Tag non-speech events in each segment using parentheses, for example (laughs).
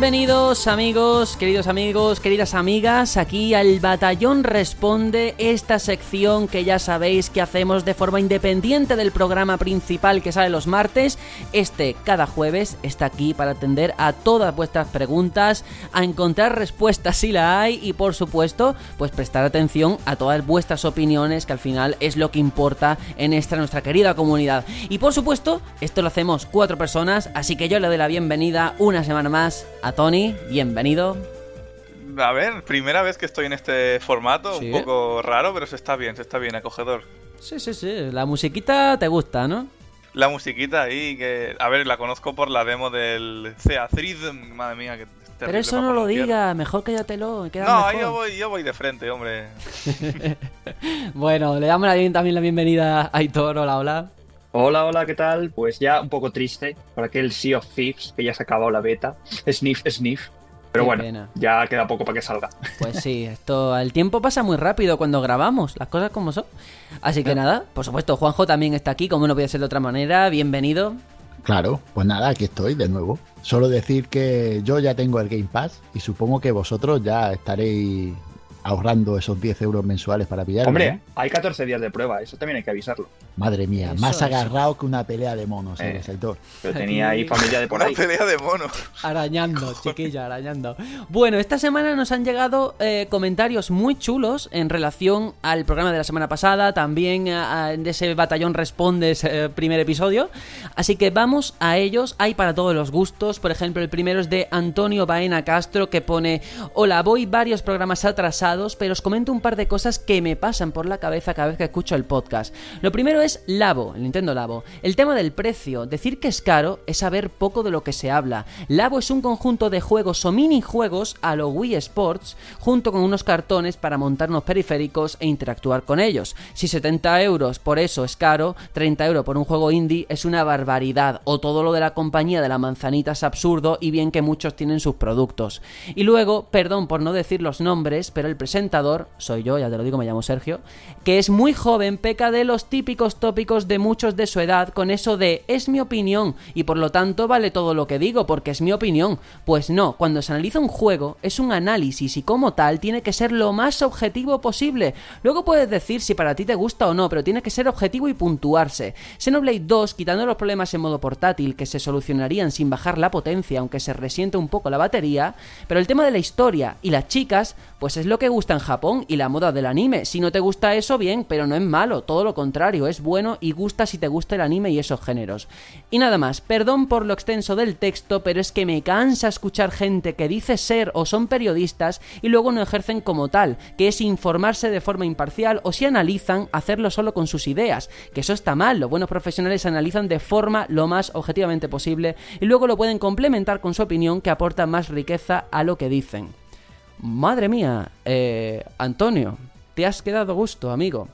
Bienvenidos amigos, queridos amigos, queridas amigas, aquí al Batallón Responde, esta sección que ya sabéis que hacemos de forma independiente del programa principal que sale los martes. Este cada jueves está aquí para atender a todas vuestras preguntas, a encontrar respuestas si la hay y por supuesto, pues prestar atención a todas vuestras opiniones que al final es lo que importa en esta nuestra querida comunidad. Y por supuesto, esto lo hacemos cuatro personas, así que yo le doy la bienvenida una semana más Tony, bienvenido. A ver, primera vez que estoy en este formato, un poco raro, pero se está bien, se está bien, acogedor. Sí, sí, sí, la musiquita te gusta, ¿no? La musiquita ahí, que... A ver, la conozco por la demo del Theathrid, madre mía, que... Pero eso no lo diga, mejor cállatelo. No, yo voy, yo voy de frente, hombre. (laughs) bueno, le damos también la bienvenida a Aitor, hola, hola. Hola, hola, ¿qué tal? Pues ya un poco triste por aquel Sea of Thieves que ya se ha acabado la beta. Sniff, sniff. Pero bueno, ya queda poco para que salga. Pues sí, (laughs) esto, el tiempo pasa muy rápido cuando grabamos, las cosas como son. Así que nada, por supuesto, Juanjo también está aquí, como no podía ser de otra manera. Bienvenido. Claro, pues nada, aquí estoy de nuevo. Solo decir que yo ya tengo el Game Pass y supongo que vosotros ya estaréis ahorrando esos 10 euros mensuales para pillar. Hombre, hay 14 días de prueba, eso también hay que avisarlo. Madre mía, más agarrado que una pelea de monos, eh, Pero tenía ahí familia de por ahí. Una pelea de monos. Arañando, chiquilla, arañando. Bueno, esta semana nos han llegado eh, comentarios muy chulos en relación al programa de la semana pasada, también de ese batallón Respondes eh, primer episodio. Así que vamos a ellos, hay para todos los gustos. Por ejemplo, el primero es de Antonio Baena Castro que pone: Hola, voy varios programas atrasados pero os comento un par de cosas que me pasan por la cabeza cada vez que escucho el podcast. Lo primero es Labo, el Nintendo Labo. El tema del precio. Decir que es caro es saber poco de lo que se habla. Labo es un conjunto de juegos o minijuegos a lo Wii Sports, junto con unos cartones para montar unos periféricos e interactuar con ellos. Si 70 euros por eso es caro, 30 euros por un juego indie es una barbaridad. O todo lo de la compañía de la manzanita es absurdo y bien que muchos tienen sus productos. Y luego, perdón por no decir los nombres, pero el presentador, soy yo, ya te lo digo, me llamo Sergio, que es muy joven, peca de los típicos tópicos de muchos de su edad con eso de es mi opinión y por lo tanto vale todo lo que digo porque es mi opinión. Pues no, cuando se analiza un juego es un análisis y como tal tiene que ser lo más objetivo posible. Luego puedes decir si para ti te gusta o no, pero tiene que ser objetivo y puntuarse. Xenoblade 2, quitando los problemas en modo portátil que se solucionarían sin bajar la potencia aunque se resiente un poco la batería, pero el tema de la historia y las chicas, pues es lo que gusta en Japón y la moda del anime. Si no te gusta eso, bien, pero no es malo, todo lo contrario, es bueno y gusta si te gusta el anime y esos géneros. Y nada más, perdón por lo extenso del texto, pero es que me cansa escuchar gente que dice ser o son periodistas y luego no ejercen como tal, que es informarse de forma imparcial o si analizan, hacerlo solo con sus ideas, que eso está mal, los buenos profesionales analizan de forma lo más objetivamente posible y luego lo pueden complementar con su opinión que aporta más riqueza a lo que dicen. Madre mía, eh, Antonio, te has quedado gusto, amigo.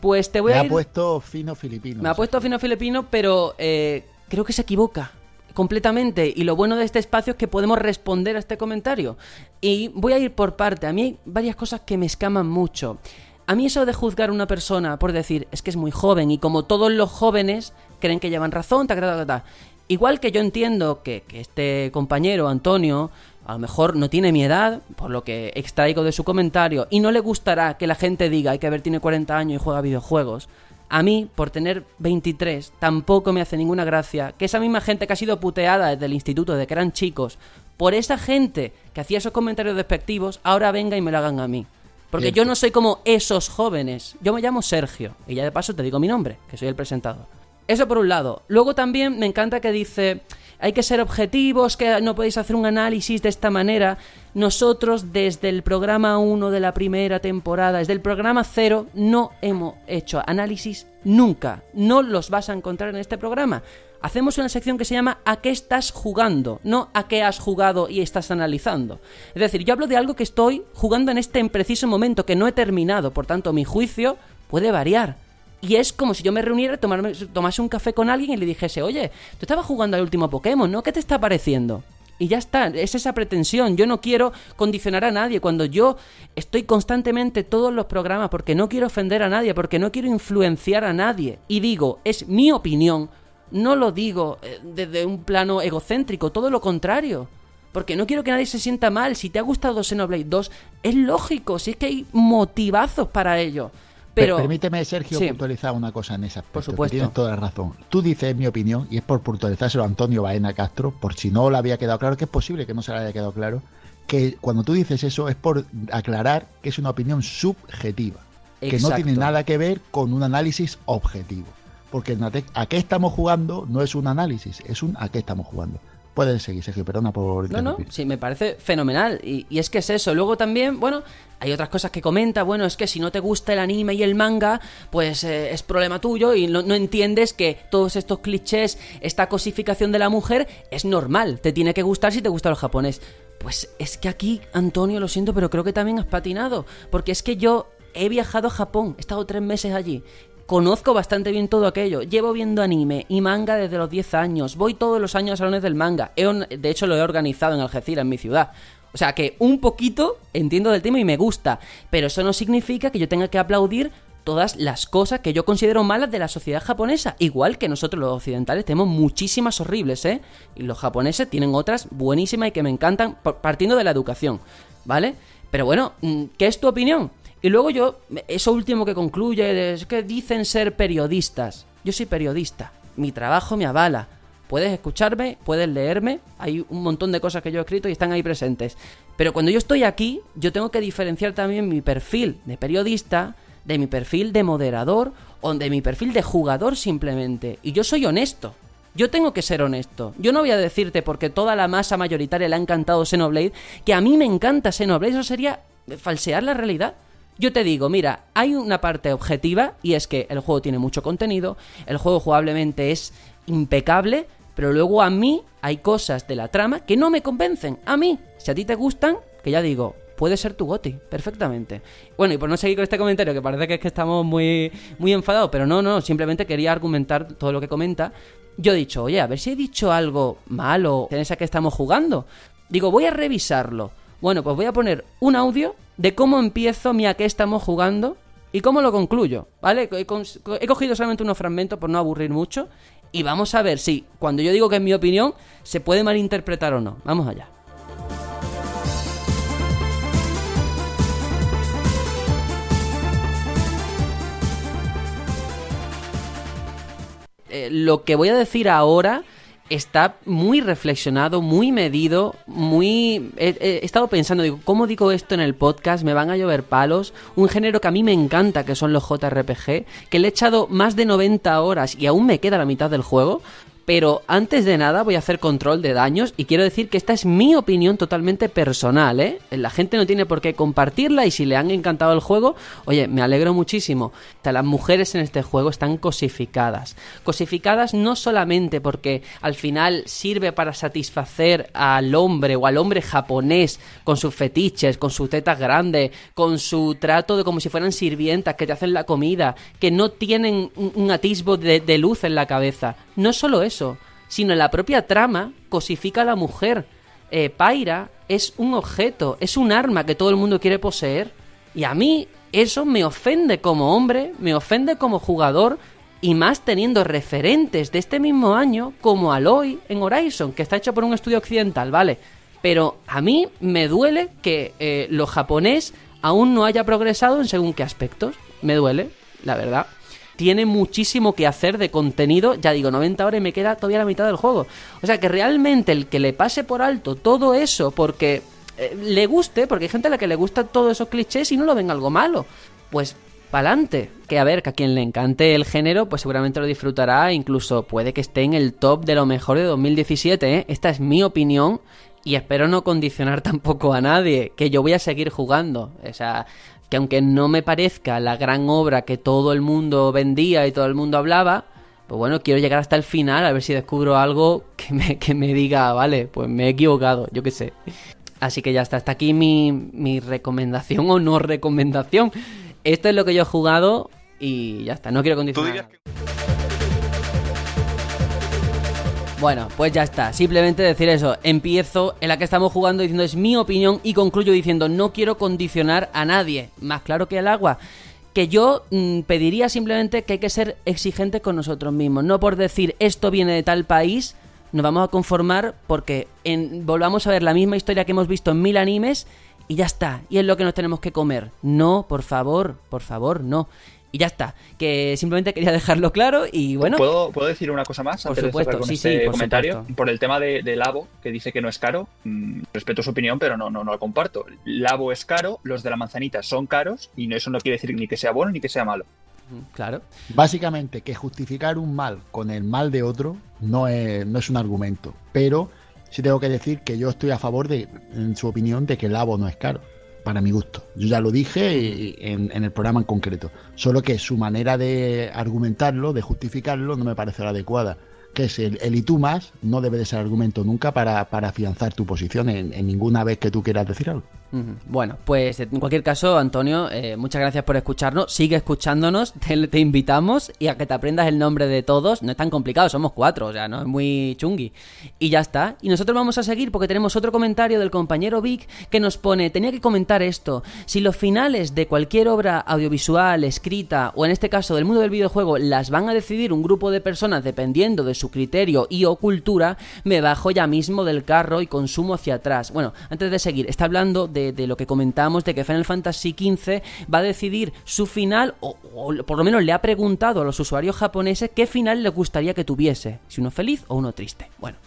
Pues te voy a. Me ha puesto fino filipino. Me ha puesto fino filipino, pero eh, creo que se equivoca completamente. Y lo bueno de este espacio es que podemos responder a este comentario. Y voy a ir por parte. A mí hay varias cosas que me escaman mucho. A mí eso de juzgar a una persona por decir es que es muy joven y como todos los jóvenes creen que llevan razón, ta, ta, ta, Igual que yo entiendo que, que este compañero, Antonio, a lo mejor no tiene mi edad, por lo que extraigo de su comentario, y no le gustará que la gente diga, hay que ver, tiene 40 años y juega videojuegos. A mí, por tener 23, tampoco me hace ninguna gracia que esa misma gente que ha sido puteada desde el instituto, de que eran chicos, por esa gente que hacía esos comentarios despectivos, ahora venga y me lo hagan a mí. Porque yo no soy como esos jóvenes. Yo me llamo Sergio. Y ya de paso te digo mi nombre, que soy el presentador. Eso por un lado. Luego también me encanta que dice, hay que ser objetivos, que no podéis hacer un análisis de esta manera. Nosotros desde el programa 1 de la primera temporada, desde el programa 0, no hemos hecho análisis nunca. No los vas a encontrar en este programa. Hacemos una sección que se llama ¿A qué estás jugando? No ¿A qué has jugado y estás analizando? Es decir, yo hablo de algo que estoy jugando en este preciso momento que no he terminado, por tanto mi juicio puede variar. Y es como si yo me reuniera, tomarme, tomase un café con alguien y le dijese, oye, tú estabas jugando al último Pokémon, ¿no? ¿Qué te está pareciendo? Y ya está, es esa pretensión. Yo no quiero condicionar a nadie. Cuando yo estoy constantemente todos los programas porque no quiero ofender a nadie, porque no quiero influenciar a nadie. Y digo, es mi opinión, no lo digo eh, desde un plano egocéntrico, todo lo contrario. porque no quiero que nadie se sienta mal. Si te ha gustado Xenoblade 2, es lógico, si es que hay motivazos para ello. Pero, Permíteme, Sergio, puntualizar una cosa en aspecto. Por supuesto. Tienes toda la razón. Tú dices, mi opinión, y es por puntualizárselo a Antonio Baena Castro, por si no le había quedado claro, que es posible que no se le haya quedado claro, que cuando tú dices eso es por aclarar que es una opinión subjetiva, que no tiene nada que ver con un análisis objetivo. Porque a qué estamos jugando no es un análisis, es un a qué estamos jugando. Puedes seguir, Sergio, perdona por... No, no, sí, me parece fenomenal. Y, es que es eso. Luego también, bueno, hay otras cosas que comenta. Bueno, es que si no te gusta el anime y el manga, pues eh, es problema tuyo y no, entiendes que todos estos clichés, esta cosificación de la mujer, es normal. Te tiene que gustar si te gusta el japonés. Pues es que aquí, Antonio, lo siento, pero creo que también has patinado. Porque es que yo he viajado a Japón, he estado tres meses allí Conozco bastante bien todo aquello. Llevo viendo anime y manga desde los 10 años. Voy todos los años a salones del manga. de hecho, lo he organizado en Algeciras, en mi ciudad. O sea que un poquito entiendo del tema y me gusta. Pero eso no significa que yo tenga que aplaudir todas las cosas que yo considero malas de la sociedad japonesa. Igual que nosotros los occidentales tenemos muchísimas horribles, ¿eh? Y los japoneses tienen otras buenísimas y que me encantan partiendo de la educación, ¿vale? Pero bueno, mm, ¿qué es tu opinión? Y luego yo, eso último que concluye es que dicen ser periodistas. Yo soy periodista, mi trabajo me avala. Puedes escucharme, puedes leerme, hay un montón de cosas que yo he escrito y están ahí presentes. Pero cuando yo estoy aquí, yo tengo que diferenciar también mi perfil de periodista, de mi perfil de moderador o de mi perfil de jugador simplemente. Y yo soy honesto. Yo tengo que ser honesto. Yo no voy a decirte porque toda la masa mayoritaria le ha encantado Xenoblade, que a mí me encanta Xenoblade. Eso sería falsear la realidad. Yo te digo, mira, hay una parte objetiva y es que el juego tiene mucho contenido, el juego jugablemente es impecable, pero luego a mí hay cosas de la trama que no me convencen. A mí, si a ti te gustan, que ya digo, puede ser tu goti, perfectamente. Bueno, y por no seguir con este comentario, que parece que es que estamos muy, muy enfadados, pero no, no, simplemente quería argumentar todo lo que comenta. Yo he dicho, oye, a ver si he dicho algo malo en esa que estamos jugando. Digo, voy a revisarlo. Bueno, pues voy a poner un audio de cómo empiezo mi a qué estamos jugando y cómo lo concluyo, ¿vale? He, cogido solamente unos fragmentos por no aburrir mucho y vamos a ver si cuando yo digo que es mi opinión se puede malinterpretar o no. Vamos allá. Eh, lo que voy a decir ahora está muy reflexionado, muy medido, muy... He, estado pensando, digo, ¿cómo digo esto en el podcast? Me van a llover palos. Un género que a mí me encanta, que son los JRPG, que le he echado más de 90 horas y aún me queda la mitad del juego. Pero antes de nada voy a hacer control de daños y quiero decir que esta es mi opinión totalmente personal, ¿eh? La gente no tiene por qué compartirla y si le han encantado el juego, oye, me alegro muchísimo. Las mujeres en este juego están cosificadas. Cosificadas no solamente porque al final sirve para satisfacer al hombre o al hombre japonés con sus fetiches, con sus tetas grandes, con su trato de como si fueran sirvientas que te hacen la comida, que no tienen un atisbo de, luz en la cabeza. No solo eso, sino la propia trama cosifica a la mujer. Eh, Paira es un objeto, es un arma que todo el mundo quiere poseer. Y a mí eso me ofende como hombre, me ofende como jugador, y más teniendo referentes de este mismo año como Aloy en Horizon, que está hecho por un estudio occidental, ¿vale? Pero a mí me duele que eh, lo japonés aún no haya progresado en según qué aspectos. Me duele, la verdad tiene muchísimo que hacer de contenido. Ya digo, 90 horas y me queda todavía la mitad del juego. O sea que realmente el que le pase por alto todo eso porque eh, le guste, porque hay gente a la que le gustan todos esos clichés y no lo ven algo malo, pues pa'lante. Que a ver, que a quien le encante el género, pues seguramente lo disfrutará, incluso puede que esté en el top de lo mejor de 2017, ¿eh? Esta es mi opinión y espero no condicionar (laughs) tampoco a nadie, que yo voy a seguir jugando. O sea, que aunque no me parezca la gran obra que todo el mundo vendía y todo el mundo hablaba, pues bueno, quiero llegar hasta el final a ver si descubro algo que me, (laughs) que me diga, vale, pues me he equivocado, yo qué sé. Así que ya está, hasta aquí mi, mi recomendación o no recomendación. Esto es lo que yo he jugado y ya está, no quiero condicionar. Bueno, pues ya está. Simplemente decir eso. Empiezo en la que estamos jugando diciendo es mi opinión y concluyo diciendo no quiero condicionar a nadie. Más claro que el agua. Que yo mm, pediría simplemente que hay que ser exigentes con nosotros mismos. No por decir esto viene de tal país, nos vamos a conformar porque en, volvamos a ver la misma historia que hemos visto en mil animes y ya está, y es lo que nos tenemos que comer. No, por favor, por favor, no. Y ya está, que simplemente quería (laughs) dejarlo claro y bueno. ¿Puedo, ¿puedo decir una cosa más? Por supuesto, con sí, este por comentario. Por el tema de, Labo, que dice que no es caro, mm, respeto su opinión, pero no, no, no lo comparto. Labo es caro, los de la manzanita son caros y eso no quiere decir ni que sea bueno ni que sea malo. Claro. Básicamente, que justificar un mal con el mal de otro no es, no es un argumento. Pero sí tengo que decir que yo estoy a favor de, en su opinión, de que el Labo no es caro para mi gusto. Yo ya lo dije en, el programa en concreto. Solo que su manera de argumentarlo, de justificarlo, no me parece la adecuada. Que es el, el y tú más, no debe de ser argumento nunca para, para afianzar tu posición en, en ninguna vez que tú quieras decir algo. Bueno, pues en cualquier caso, Antonio, eh, muchas gracias por escucharnos. Sigue escuchándonos, (laughs) te, invitamos y a que te aprendas el nombre de todos. No es tan complicado, somos cuatro, o sea, no es muy chungui. Y ya está. Y nosotros vamos a seguir porque tenemos otro comentario del compañero Vic que nos pone: Tenía que comentar esto. Si los finales de cualquier obra audiovisual, escrita o en este caso del mundo del videojuego las van a decidir un grupo de personas dependiendo de su criterio y o cultura, me bajo ya mismo del carro y consumo hacia atrás. Bueno, antes de seguir, está hablando de de, lo que comentamos, de que Final Fantasy XV va a decidir su final, o, por lo menos le ha preguntado a los usuarios japoneses qué final le gustaría que tuviese, si uno feliz o uno triste. Bueno,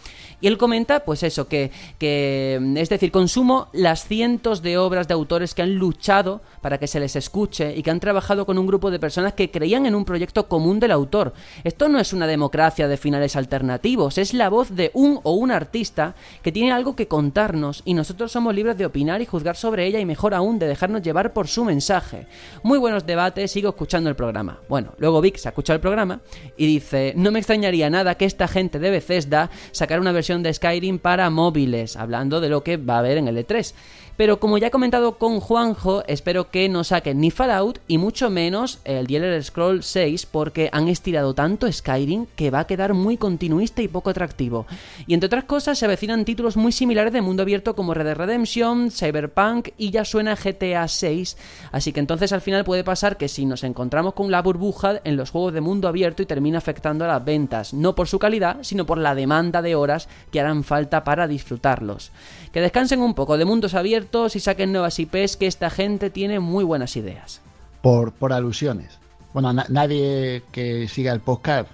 y él comenta, pues eso, que, que, es decir, consumo las cientos de obras de autores que han luchado para que se les escuche y que han trabajado con un grupo de personas que creían en un proyecto común del autor. Esto no es una democracia de finales alternativos, es la voz de un o un artista que tiene algo que contarnos y nosotros somos libres de opinar y juzgar sobre ella y mejor aún de dejarnos llevar por su mensaje. Muy buenos debates, sigo escuchando el programa. Bueno, luego Vic se ha escuchado el programa y dice, no me extrañaría nada que esta gente de Bethesda sacara una versión de Skyrim para móviles, hablando de lo que va a haber en el E3. Pero como ya he comentado con Juanjo, espero que no saquen ni Fallout y mucho menos el The Elder Scroll 6 porque han estirado tanto Skyrim que va a quedar muy continuista y poco atractivo. Y entre otras cosas se avecinan títulos muy similares de mundo abierto como Red Dead Redemption, Cyberpunk y ya suena GTA 6, así que entonces al final puede pasar que si nos encontramos con la burbuja en los juegos de mundo abierto y termina afectando a las ventas, no por su calidad, sino por la demanda de horas que harán falta para disfrutarlos. Que descansen un poco de mundos abiertos y saquen nuevas IPs que esta gente tiene muy buenas ideas. Por, por alusiones. Bueno, nadie que siga el podcast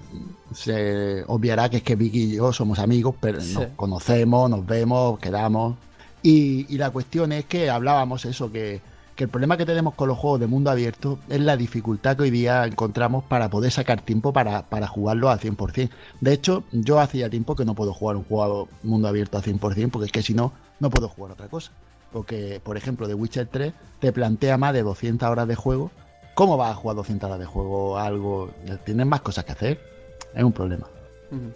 se obviará que es que Vicky y yo somos amigos, pero nos conocemos, nos vemos, quedamos. Y, y, la cuestión es que hablábamos eso, que que el problema que tenemos con los juegos de mundo abierto es la dificultad que hoy día encontramos para poder sacar tiempo para, para jugarlo al 100%. De hecho, yo hacía tiempo que no puedo jugar un juego mundo abierto al 100% porque es que si no, no puedo jugar otra cosa. Porque, por ejemplo, The Witcher 3 te plantea más de 200 horas de juego. ¿Cómo vas a jugar 200 horas de juego algo? Tienes más cosas que hacer. Es un problema.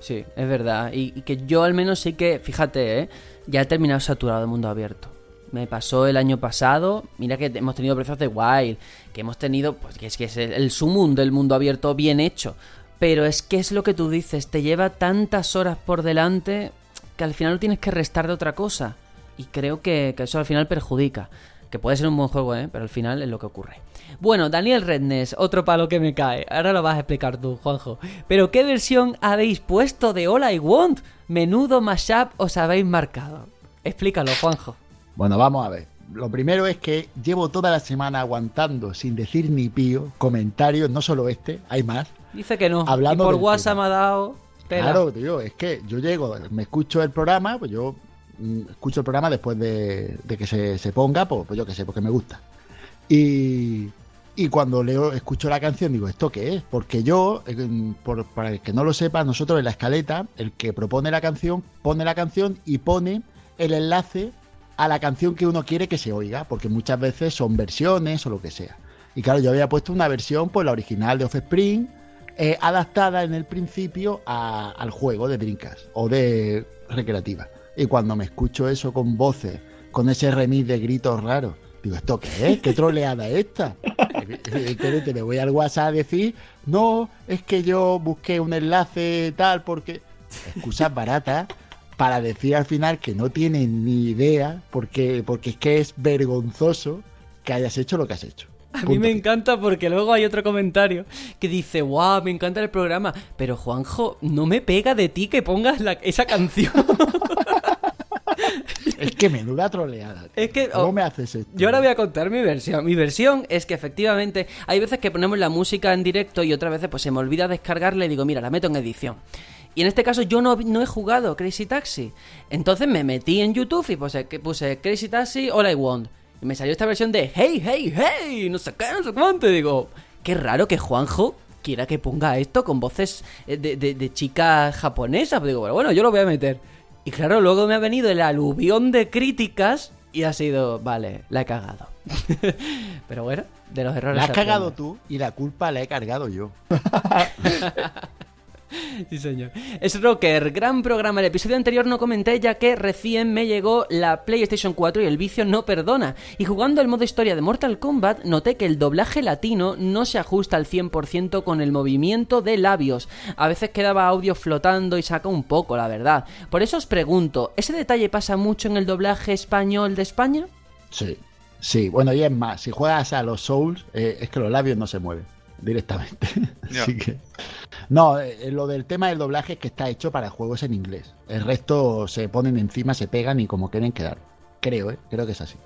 Sí, es verdad. Y, que yo al menos sí que, fíjate, ¿eh? ya he terminado saturado de mundo abierto me pasó el año pasado. Mira que hemos tenido Breath de Wild, que hemos tenido, pues que es que es el, sumum del mundo abierto bien hecho. Pero es que es lo que tú dices, te lleva tantas horas por delante que al final lo tienes que restar de otra cosa. Y creo que, eso al final perjudica. Que puede ser un buen juego, ¿eh? pero al final es lo que ocurre. Bueno, Daniel Redness, otro palo que me cae. Ahora lo vas a explicar tú, Juanjo. Pero ¿qué versión habéis puesto de All I Want? Menudo mashup os habéis marcado. Explícalo, Juanjo. Bueno, vamos a ver. Lo primero es que llevo toda la semana aguantando sin decir ni pío comentarios, no solo este, hay más. Dice que no. Hablando y por WhatsApp me ha dado. Claro, tío, es que yo llego, me escucho el programa, pues yo escucho el programa después de, que se, ponga, pues, pues, yo qué sé, porque me gusta. Y, cuando leo, escucho la canción, digo, ¿esto qué es? Porque yo, por, para el que no lo sepa, nosotros en la escaleta, el que propone la canción, pone la canción y pone el enlace a la canción que uno quiere que se oiga, porque muchas veces son versiones o lo que sea. Y claro, yo había puesto una versión, pues la original de Offspring, eh, adaptada en el principio al juego de Dreamcast o de recreativa. Y cuando me escucho eso con voces, con ese remix de gritos raros, digo, ¿esto qué es? ¿Qué troleada es esta? (laughs) me voy al WhatsApp a decir, no, es que yo busqué un enlace tal, porque excusas baratas para decir al final que no tienen ni idea, porque, porque es que es vergonzoso que hayas hecho lo que has hecho. A mí me encanta porque luego hay otro comentario que dice, wow, me encanta el programa, pero Juanjo, no me pega de ti que pongas esa canción. (laughs) Es que menuda troleada. Es que, ¿Cómo oh, me haces esto? Yo ahora voy a contar mi versión. Mi versión es que efectivamente hay veces que ponemos la música en directo y otras veces pues se me olvida descargarla y digo, mira, la meto en edición. Y en este caso yo no, no he jugado Crazy Taxi. Entonces me metí en YouTube y puse, puse Crazy Taxi All I Want. Y me salió esta versión de Hey, hey, hey, no sé qué, no sé cuánto. Y digo, qué raro que Juanjo quiera que ponga esto con voces eh, de, de, de chica japonesa. Pero digo, bueno, yo lo voy a meter. Y claro, luego me ha venido el aluvión de críticas y ha sido, vale, la he cagado. (laughs) Pero bueno, de los errores. La has cagado tú y la culpa la he cargado yo. (laughs) (laughs) sí, señor. Es Rocker, gran programa. El episodio anterior no comenté ya que recién me llegó la PlayStation 4 y el vicio no perdona. Y jugando el modo historia de Mortal Kombat, noté que el doblaje latino no se ajusta al 100% con el movimiento de labios. A veces quedaba audio flotando y saca un poco, la verdad. Por eso os pregunto, ¿ese detalle pasa mucho en el doblaje español de España? Sí, sí. Bueno, y es más, si juegas a los Souls, eh, es que los labios no se mueven directamente. (laughs) Así que. No, eh, lo del tema del doblaje es que está hecho para juegos en inglés. El resto se ponen encima, se pegan y como quieren quedar. Creo, ¿eh? Creo que es así.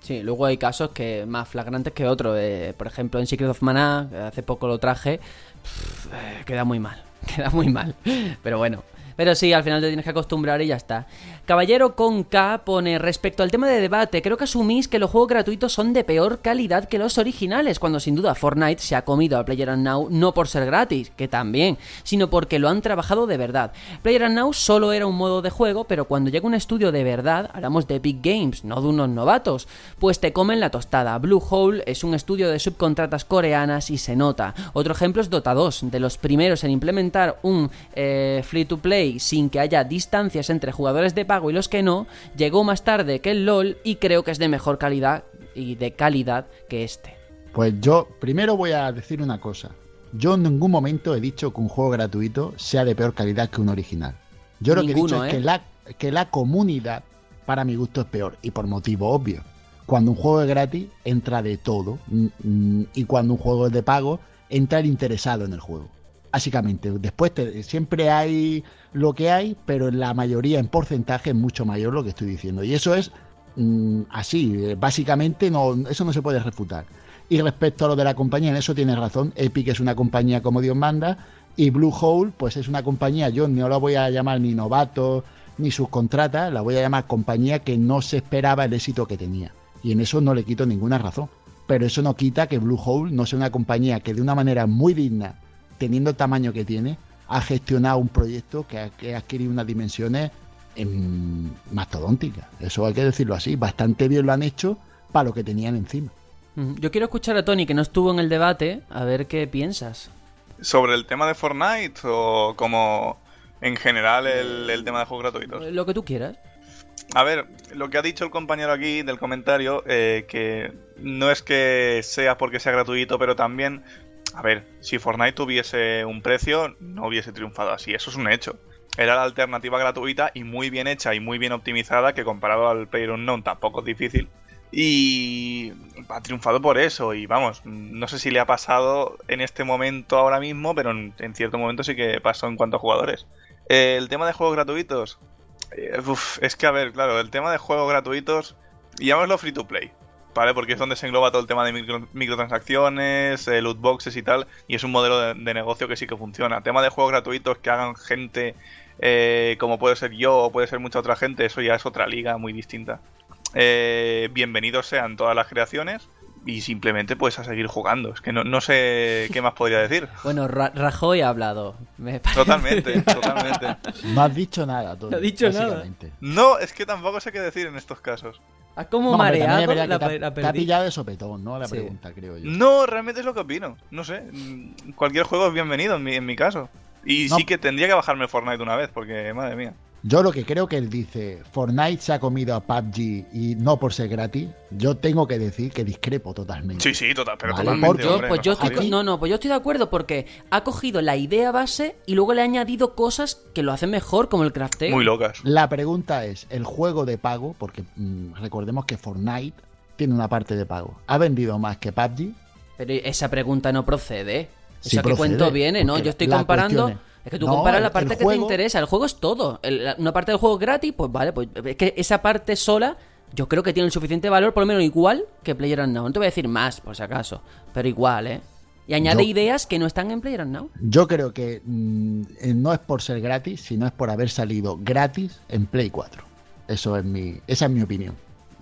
Sí, luego hay casos que más flagrantes que otros. Eh, por ejemplo, en Secret of Mana, hace poco lo traje, eh, queda muy mal. (laughs) Queda muy mal. Pero bueno, pero sí, al final te tienes que acostumbrar y ya está. Caballero con K pone respecto al tema de debate, creo que asumís que los juegos gratuitos son de peor calidad que los originales, cuando sin duda Fortnite se ha comido a Now no por ser gratis, que también, sino porque lo han trabajado de verdad. Now solo era un modo de juego, pero cuando llega un estudio de verdad, hablamos de Big Games, no de unos novatos, pues te comen la tostada. Blue Hole es un estudio de subcontratas coreanas y se nota. Otro ejemplo es Dota 2, de los primeros en implementar un eh, free to play sin que haya distancias entre jugadores de pago y los que no, llegó más tarde que el LOL y creo que es de mejor calidad y de calidad que este. Pues yo primero voy a decir una cosa. Yo en ningún momento he dicho que un juego gratuito sea de peor calidad que un original. Yo lo que he dicho es que ¿eh? la, que la comunidad, para mi gusto, es peor. Y por motivo obvio. Cuando un juego es gratis, entra de todo. Mm, mm, y cuando un juego es de pago, entra el interesado en el juego. Básicamente, después siempre hay lo que hay, pero en la mayoría, en porcentaje, es mucho mayor lo que estoy diciendo. Y eso es mm, así, eh, básicamente no, eso no se puede refutar. Y respecto a lo de la compañía, en eso tienes razón. Epic es una compañía como Dios manda. Y Blue Hole, pues es una compañía, yo no la voy a llamar ni novato ni subcontrata, la voy a llamar compañía que no se esperaba el éxito que tenía. Y en eso no le quito ninguna razón. Pero eso no quita que Blue Hole no sea una compañía que de una manera muy digna teniendo el tamaño que tiene, ha gestionado un proyecto que ha, adquirido unas dimensiones em, mastodónticas. Eso hay que decirlo así. Bastante bien lo han hecho para lo que tenían encima. Yo quiero escuchar a Tony, que no estuvo en el debate, a ver qué piensas. ¿Sobre el tema de Fortnite o como en general el, tema de juegos gratuitos? Lo que tú quieras. A ver, lo que ha dicho el compañero aquí del comentario, eh, que no es que sea porque sea gratuito, pero también a ver, si Fortnite tuviese un precio, no hubiese triunfado así, eso es un hecho. Era la alternativa gratuita y muy bien hecha y muy bien optimizada, que comparado al PlayerUnknown tampoco es difícil. Y ha triunfado por eso. Y vamos, no sé si le ha pasado en este momento ahora mismo, pero en, cierto momento sí que pasó en cuanto a jugadores. el tema de juegos gratuitos. Eh, es que, a ver, claro, el tema de juegos gratuitos, llamémoslo free to play. ¿Vale? Porque es donde se engloba todo el tema de microtransacciones, eh, loot boxes y tal, y es un modelo de, negocio que sí que funciona. Tema de juegos gratuitos que hagan gente eh, como puede ser yo o puede ser mucha otra gente, eso ya es otra liga muy distinta. Eh, bienvenidos sean todas las creaciones y simplemente pues a seguir jugando. Es que no, sé qué más podría decir. (laughs) Bueno, Rajoy ha hablado. totalmente, totalmente. (laughs) No has dicho nada, No has dicho nada. No, es que tampoco sé qué decir en estos casos. ¿Has como mareado la, te, ha, pillado de sopetón, ¿no? La pregunta, creo yo. No, realmente es lo que opino. No sé. Cualquier juego es bienvenido en mi, en mi caso. Y sí que tendría que bajarme Fortnite una vez, porque madre mía. Yo lo que creo que él dice, Fortnite se ha comido a PUBG y no por ser gratis, yo tengo que decir que discrepo totalmente. Sí, sí, total, pero totalmente. pues yo estoy, no, no, pues yo estoy de acuerdo porque ha cogido la idea base y luego le ha añadido cosas que lo hacen mejor, como el crafteo. Muy locas. La pregunta es, el juego de pago, porque mm, recordemos que Fortnite tiene una parte de pago. ¿Ha vendido más que PUBG? Pero esa pregunta no procede. Sí ¿Eso a qué procede, cuento viene? No, yo estoy comparando. Es- que tú No, comparas la parte que juego- te interesa. El juego es todo. El- una parte del juego es gratis, pues vale, pues es que esa parte sola. Yo creo que tiene el suficiente valor, por lo menos igual que PlayerUnknown. No te voy a decir más, por si acaso, pero igual, ¿eh? Y añade Yo- ideas que no están en PlayerUnknown. Yo creo que mm, eh, no es por ser gratis, sino es por haber salido gratis en Play 4. Eso es mi, esa es mi opinión.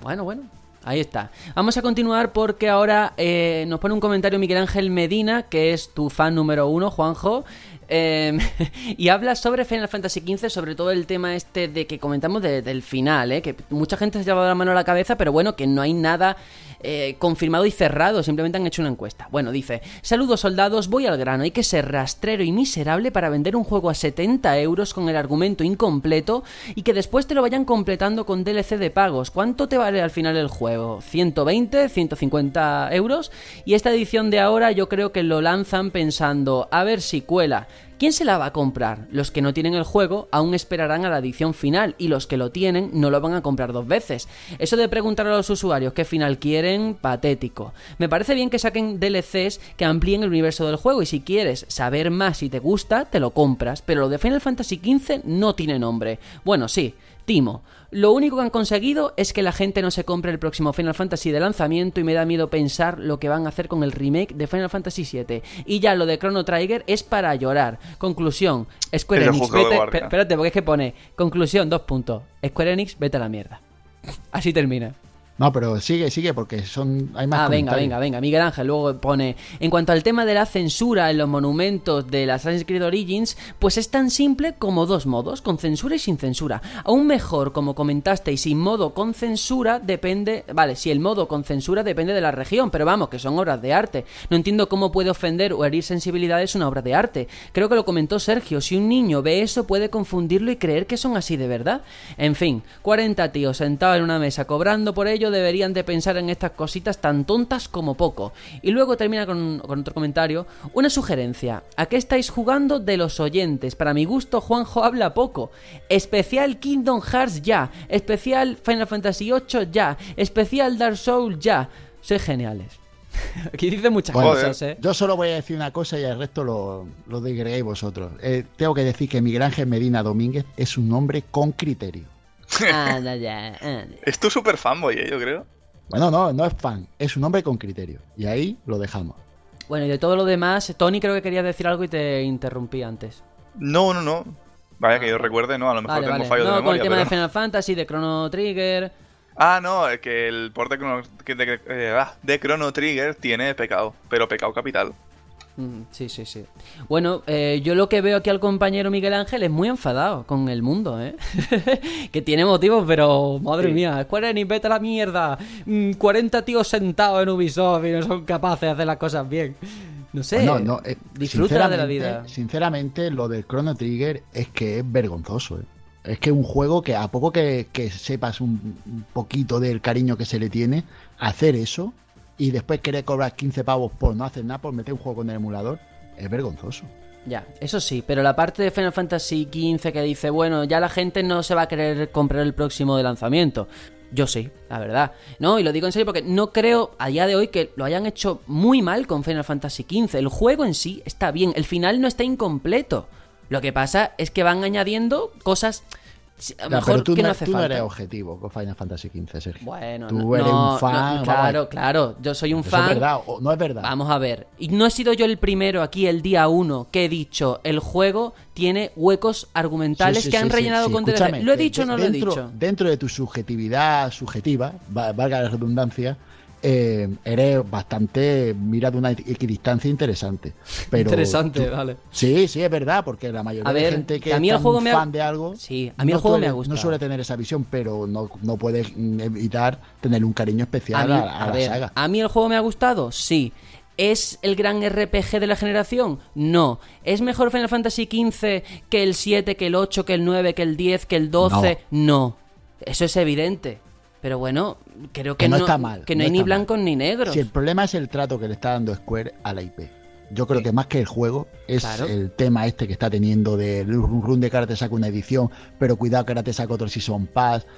Bueno, bueno. Ahí está. Vamos a continuar porque ahora eh, nos pone un comentario Miguel Ángel Medina, que es tu fan número uno, Juanjo. Eh, (laughs) y habla sobre Final Fantasy XV, sobre todo el tema este de que comentamos de- del final, ¿eh? que mucha gente se ha llevado la mano a la cabeza, pero bueno, que no hay nada eh, confirmado y cerrado, simplemente han hecho una encuesta. Bueno, dice, saludos soldados, voy al grano, hay que ser rastrero y miserable para vender un juego a 70 euros con el argumento incompleto y que después te lo vayan completando con DLC de pagos. ¿Cuánto te vale al final el juego? ¿120? ¿150 euros? Y esta edición de ahora yo creo que lo lanzan pensando, a ver si cuela. ¿Quién se la va a comprar? Los que no tienen el juego aún esperarán a la edición final y los que lo tienen no lo van a comprar dos veces. Eso de preguntar a los usuarios qué final quieren, patético. Me parece bien que saquen DLCs que amplíen el universo del juego y si quieres saber más y te gusta, te lo compras, pero lo de Final Fantasy XV no tiene nombre. Bueno, sí, Timo. Lo único que han conseguido es que la gente no se compre el próximo Final Fantasy de lanzamiento y me da miedo pensar lo que van a hacer con el remake de Final Fantasy VII. Y ya lo de Chrono Trigger es para llorar. Conclusión, Square Enix, vete... Espérate, porque es que pone... Conclusión, dos puntos. Square Enix, vete a la mierda. Así termina. No, pero sigue, sigue, porque son hay más Ah, venga, venga, venga. Miguel Ángel luego pone. En cuanto al tema de la censura en los monumentos de la Assassin's Creed Origins, pues es tan simple como dos modos, con censura y sin censura. Aún mejor, como comentasteis, sin modo con censura depende. Vale, si el modo con censura depende de la región, pero vamos, que son obras de arte. No entiendo cómo puede ofender o herir sensibilidades una obra de arte. Creo que lo comentó Sergio. Si un niño ve eso, puede confundirlo y creer que son así de verdad. En fin, 40 tíos sentados en una mesa cobrando por ello deberían de pensar en estas cositas tan tontas como poco. Y luego termina con, con otro comentario. Una sugerencia. ¿A qué estáis jugando de los oyentes? Para mi gusto, Juanjo habla poco. Especial Kingdom Hearts ya. Especial Final Fantasy VIII ya. Especial Dark Souls ya. Sois geniales. (laughs) Aquí dice muchas Bueno, cosas, eh. Yo solo voy a decir una cosa y el resto lo, lo digregáis vosotros. Eh, tengo que decir que Miguel Ángel Medina Domínguez es un hombre con criterio. Anda ya, anda. Es tu super fanboy, eh, yo creo. Bueno, no, no es fan, es un hombre con criterio. Y ahí lo dejamos. Bueno, y de todo lo demás, Tony creo que quería decir algo y te interrumpí antes. No, no, no. Vaya que yo recuerde, no, a lo mejor Vale, tengo vale. fallo No, de con memoria. el tema pero- de Final Fantasy, de Chrono Trigger. Ah, no, es que el port de Chrono, que de, eh, ah, de Chrono Trigger tiene pecado, pero pecado capital. Mm, Sí, sí, sí. Bueno, eh, yo lo que veo aquí al compañero Miguel Ángel es muy enfadado con el mundo, ¿eh? (laughs) que tiene motivos, pero madre Sí. mía, Square Enix, vete a la mierda. Mm, 40 tíos sentados en Ubisoft y no son capaces de hacer las cosas bien. No sé. No, no, eh, disfruta de la vida. Sinceramente, lo del Chrono Trigger es que es vergonzoso. eh. Es que un juego que a poco que, que sepas un, un poquito del cariño que se le tiene, hacer eso y después querer cobrar 15 pavos por no hacer nada, por meter un juego con el emulador, es vergonzoso. Ya, eso sí, pero la parte de Final Fantasy XV que dice, bueno, ya la gente no se va a querer comprar el próximo de lanzamiento. Yo sí, la verdad. No, y lo digo en serio porque no creo a día de hoy que lo hayan hecho muy mal con Final Fantasy XV. El juego en sí está bien, el final no está incompleto. Lo que pasa es que van añadiendo cosas a lo mejor tú, que no, no hace tú no falta. eres objetivo con Final Fantasy XV, Sergio. Bueno, tú no, eres no, un fan. no, claro, claro, yo soy un ¿Eso fan. es verdad o no es verdad? Vamos a ver. Y no he sido yo el primero aquí el día 1 que he dicho el juego tiene huecos argumentales Sí, sí, que han sí, rellenado con DLC. ¿Lo he dicho o no lo he dentro, dicho? Dentro de tu subjetividad subjetiva, va- valga la redundancia, eh, eres bastante, mira de una equidistancia interesante. Pero Interesante, tú- vale. Sí, sí, es verdad, porque la mayoría ver, de gente que a mí el juego me ha- fan de algo. Sí, a mí el no juego me ha suele- gustado. No suele tener esa visión, pero no, no puedes mm, evitar tener un cariño especial a, mí, a a la ver, saga. ¿a mí el juego me ha gustado? Sí. ¿Es el gran RPG de la generación? No. ¿Es mejor Final Fantasy XV que el 7, que el 8, que el 9, que el 10, que el 12? No. Eso es evidente. Pero bueno, creo que, Que no está mal, Que no, no hay ni mal. blancos ni negros. Si el problema es el trato que le está dando Square a la IP. Yo creo que más que el juego es Claro. el tema este que está teniendo de run run de ahora te saca una edición, pero cuidado que ahora te saca otro Season Pass.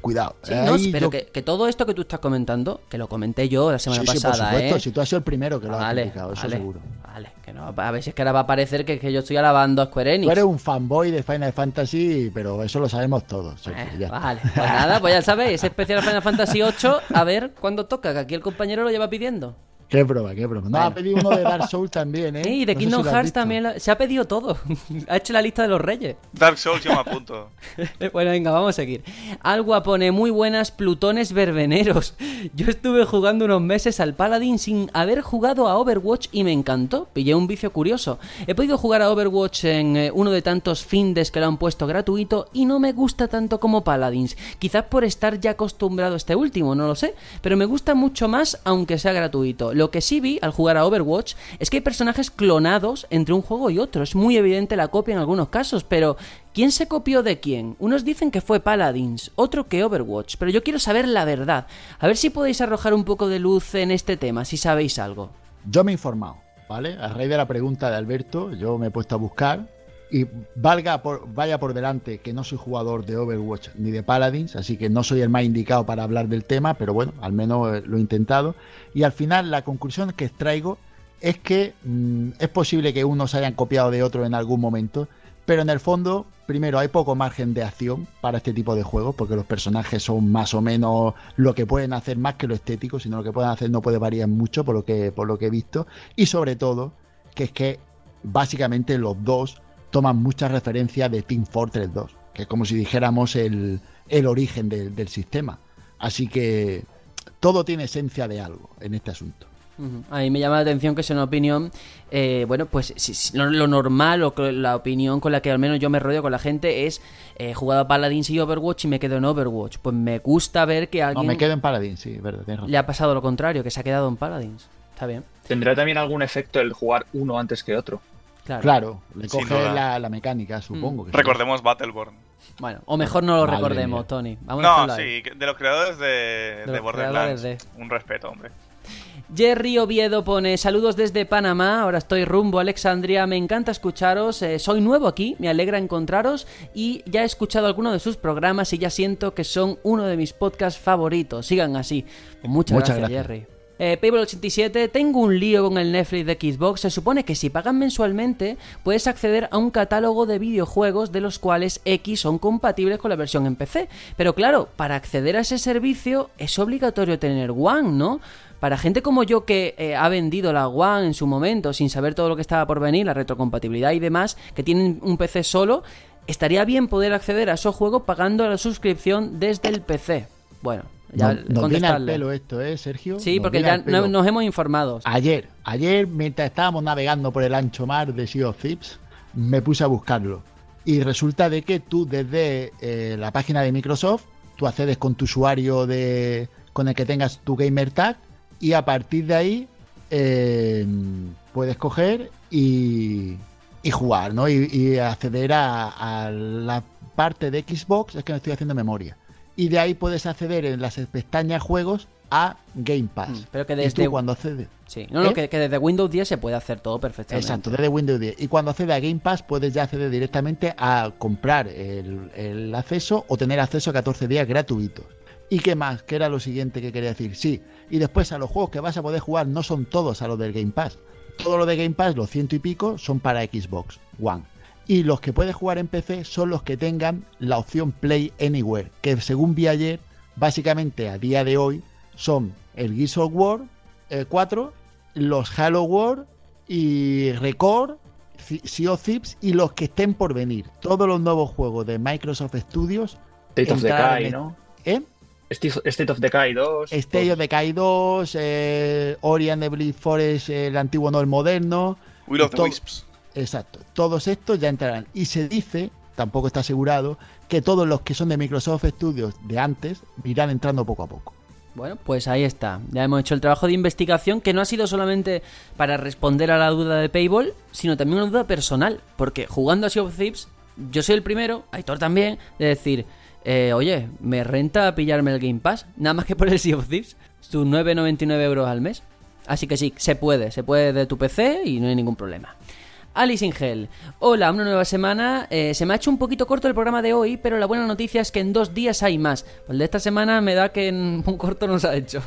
Cuidado. Sí, no, Ahí pero yo- que, que todo esto que tú estás comentando, que lo comenté yo la semana Sí, sí, por pasada, supuesto. ¿eh? Si tú has sido el primero que lo has vale, criticado, eso vale, seguro. vale, que no, a ver si es que ahora va a parecer que, que yo estoy alabando a Square Enix. Tú eres un fanboy de Final Fantasy, pero eso lo sabemos todos. Eh, ya. vale, pues nada, pues ya sabéis, ese especial Final Fantasy VIII, a ver cuándo toca, que aquí el compañero lo lleva pidiendo. Qué broma, qué broma. No, Bueno. ha pedido uno de Dark Souls también, ¿eh? (laughs) y de No Kingdom si Hearts también lo- se ha pedido todo. (laughs) ha hecho la lista de los reyes. Dark Souls yo me apunto. (laughs) Bueno, venga, vamos a seguir. Algua pone muy buenas plutones verbeneros. Yo estuve jugando unos meses al Paladin sin haber jugado a Overwatch y me encantó. Pillé un vicio curioso. He podido jugar a Overwatch en eh, uno de tantos findes que lo han puesto gratuito y no me gusta tanto como Paladins. Quizás por estar ya acostumbrado a este último, no lo sé. Pero me gusta mucho más aunque sea gratuito. Lo que sí vi al jugar a Overwatch es que hay personajes clonados entre un juego y otro. Es muy evidente la copia en algunos casos, pero ¿quién se copió de quién? Unos dicen que fue Paladins, otro que Overwatch, pero yo quiero saber la verdad. A ver si podéis arrojar un poco de luz en este tema, si sabéis algo. Yo me he informado, ¿vale? A raíz de la pregunta de Alberto, yo me he puesto a buscar y valga vaya por delante que no soy jugador de Overwatch ni de Paladins, así que no soy el más indicado para hablar del tema, pero bueno, al menos eh, lo he intentado. Y al final la conclusión que extraigo es que mm, es posible que unos hayan copiado de otro en algún momento, pero en el fondo, primero, hay poco margen de acción para este tipo de juegos, porque los personajes son más o menos lo que pueden hacer más que lo estético, sino lo que pueden hacer no puede variar mucho por lo que, por lo que he visto. Y sobre todo, que es que básicamente los dos toman muchas referencias de Team Fortress 2, que es como si dijéramos el, el origen de- del sistema. Así que todo tiene esencia de algo en este asunto. A mí me llama la atención que es una opinión, eh, bueno, pues si- si- lo, lo normal o la opinión con la que al menos yo me rodeo con la gente es eh, he jugado a Paladins y Overwatch y me quedo en Overwatch. Pues me gusta ver que a No, alguien me quedo en Paladin, sí, verdad, tienes razón. le ha pasado lo contrario, que se ha quedado en Paladins. Está bien, ¿Tendrá también algún efecto el jugar uno antes que otro? Claro. Claro, le coge la, la mecánica, supongo. que. Recordemos Battleborn. Bueno, o mejor no lo Madre recordemos, mía. Tony. Vamos a No, ahí. sí, de los creadores de, de, Borderlands. Un respeto, hombre. Jerry Oviedo pone saludos desde Panamá, ahora estoy rumbo a Alexandria, me encanta escucharos, eh, soy nuevo aquí, me alegra encontraros y ya he escuchado alguno de sus programas y ya siento que son uno de mis podcasts favoritos, sigan así. Pues muchas, Muchas gracias, gracias. Jerry. Eh, Paypal87, tengo un lío con el Netflix de Xbox. Se supone que si pagan mensualmente puedes acceder a un catálogo de videojuegos de los cuales X son compatibles con la versión en PC. Pero claro, para acceder a ese servicio es obligatorio tener One, ¿no? Para gente como yo que eh, ha vendido la One en su momento sin saber todo lo que estaba por venir, la retrocompatibilidad y demás, que tienen un PC solo, estaría bien poder acceder a esos juegos pagando la suscripción desde el PC. Bueno, ya No- nos viene al pelo esto, ¿eh, Sergio? Sí, Nos porque ya no- nos hemos informado. Ayer, ayer, mientras estábamos navegando por el ancho mar de Sea of Thieves, me puse a buscarlo. Y resulta de que tú desde eh, la página de Microsoft, tú accedes con tu usuario de con el que tengas tu gamer tag y a partir de ahí eh, puedes coger y, y jugar, ¿no? Y, y acceder a, a la parte de Xbox, es que no estoy haciendo memoria. Y de ahí puedes acceder en las pestañas juegos a Game Pass. Mm, pero que Y desde- tú cuando accedes... Sí, no, no, ¿Eh? que, que desde Windows 10 se puede hacer todo perfectamente. Exacto, desde Windows 10. Y cuando accedes a Game Pass puedes ya acceder directamente a comprar el, el acceso o tener acceso a 14 días gratuitos. ¿Y qué más? ¿Qué era lo siguiente que quería decir? Sí, y después a los juegos que vas a poder jugar no son todos a los del Game Pass. Todo lo de Game Pass, los ciento y pico, son para Xbox One. Y los que puedes jugar en PC son los que tengan la opción Play Anywhere, que según vi ayer, básicamente a día de hoy, son el Gears of War eh, 4, los Halo War y Record, Sea of Thieves y los que estén por venir. Todos los nuevos juegos de Microsoft Studios, State of Decay, en- ¿no? ¿eh? State State of Decay 2. State of Decay 2, eh, Ori and the Bleed Forest, el antiguo no el moderno. Will of the Wisps. Exacto. Todos estos ya entrarán. Y se dice, tampoco está asegurado, que todos los que son de Microsoft Studios de antes irán entrando poco a poco. Bueno, pues ahí está. Ya hemos hecho el trabajo de investigación que no ha sido solamente para responder a la duda de Payball, sino también una duda personal. Porque jugando a Sea of Thieves, yo soy el primero, Aitor también, de decir, eh, oye, me renta pillarme el Game Pass, nada más que por el Sea of Thieves, sus 9,99 euros al mes. Así que sí, se puede, se puede de tu PC y no hay ningún problema. Alice in Hell. Hola, una nueva semana. Eh, se me ha hecho un poquito corto el programa de hoy, pero la buena noticia es que en dos días hay más. El de esta semana me da que en (laughs) un corto nos ha hecho.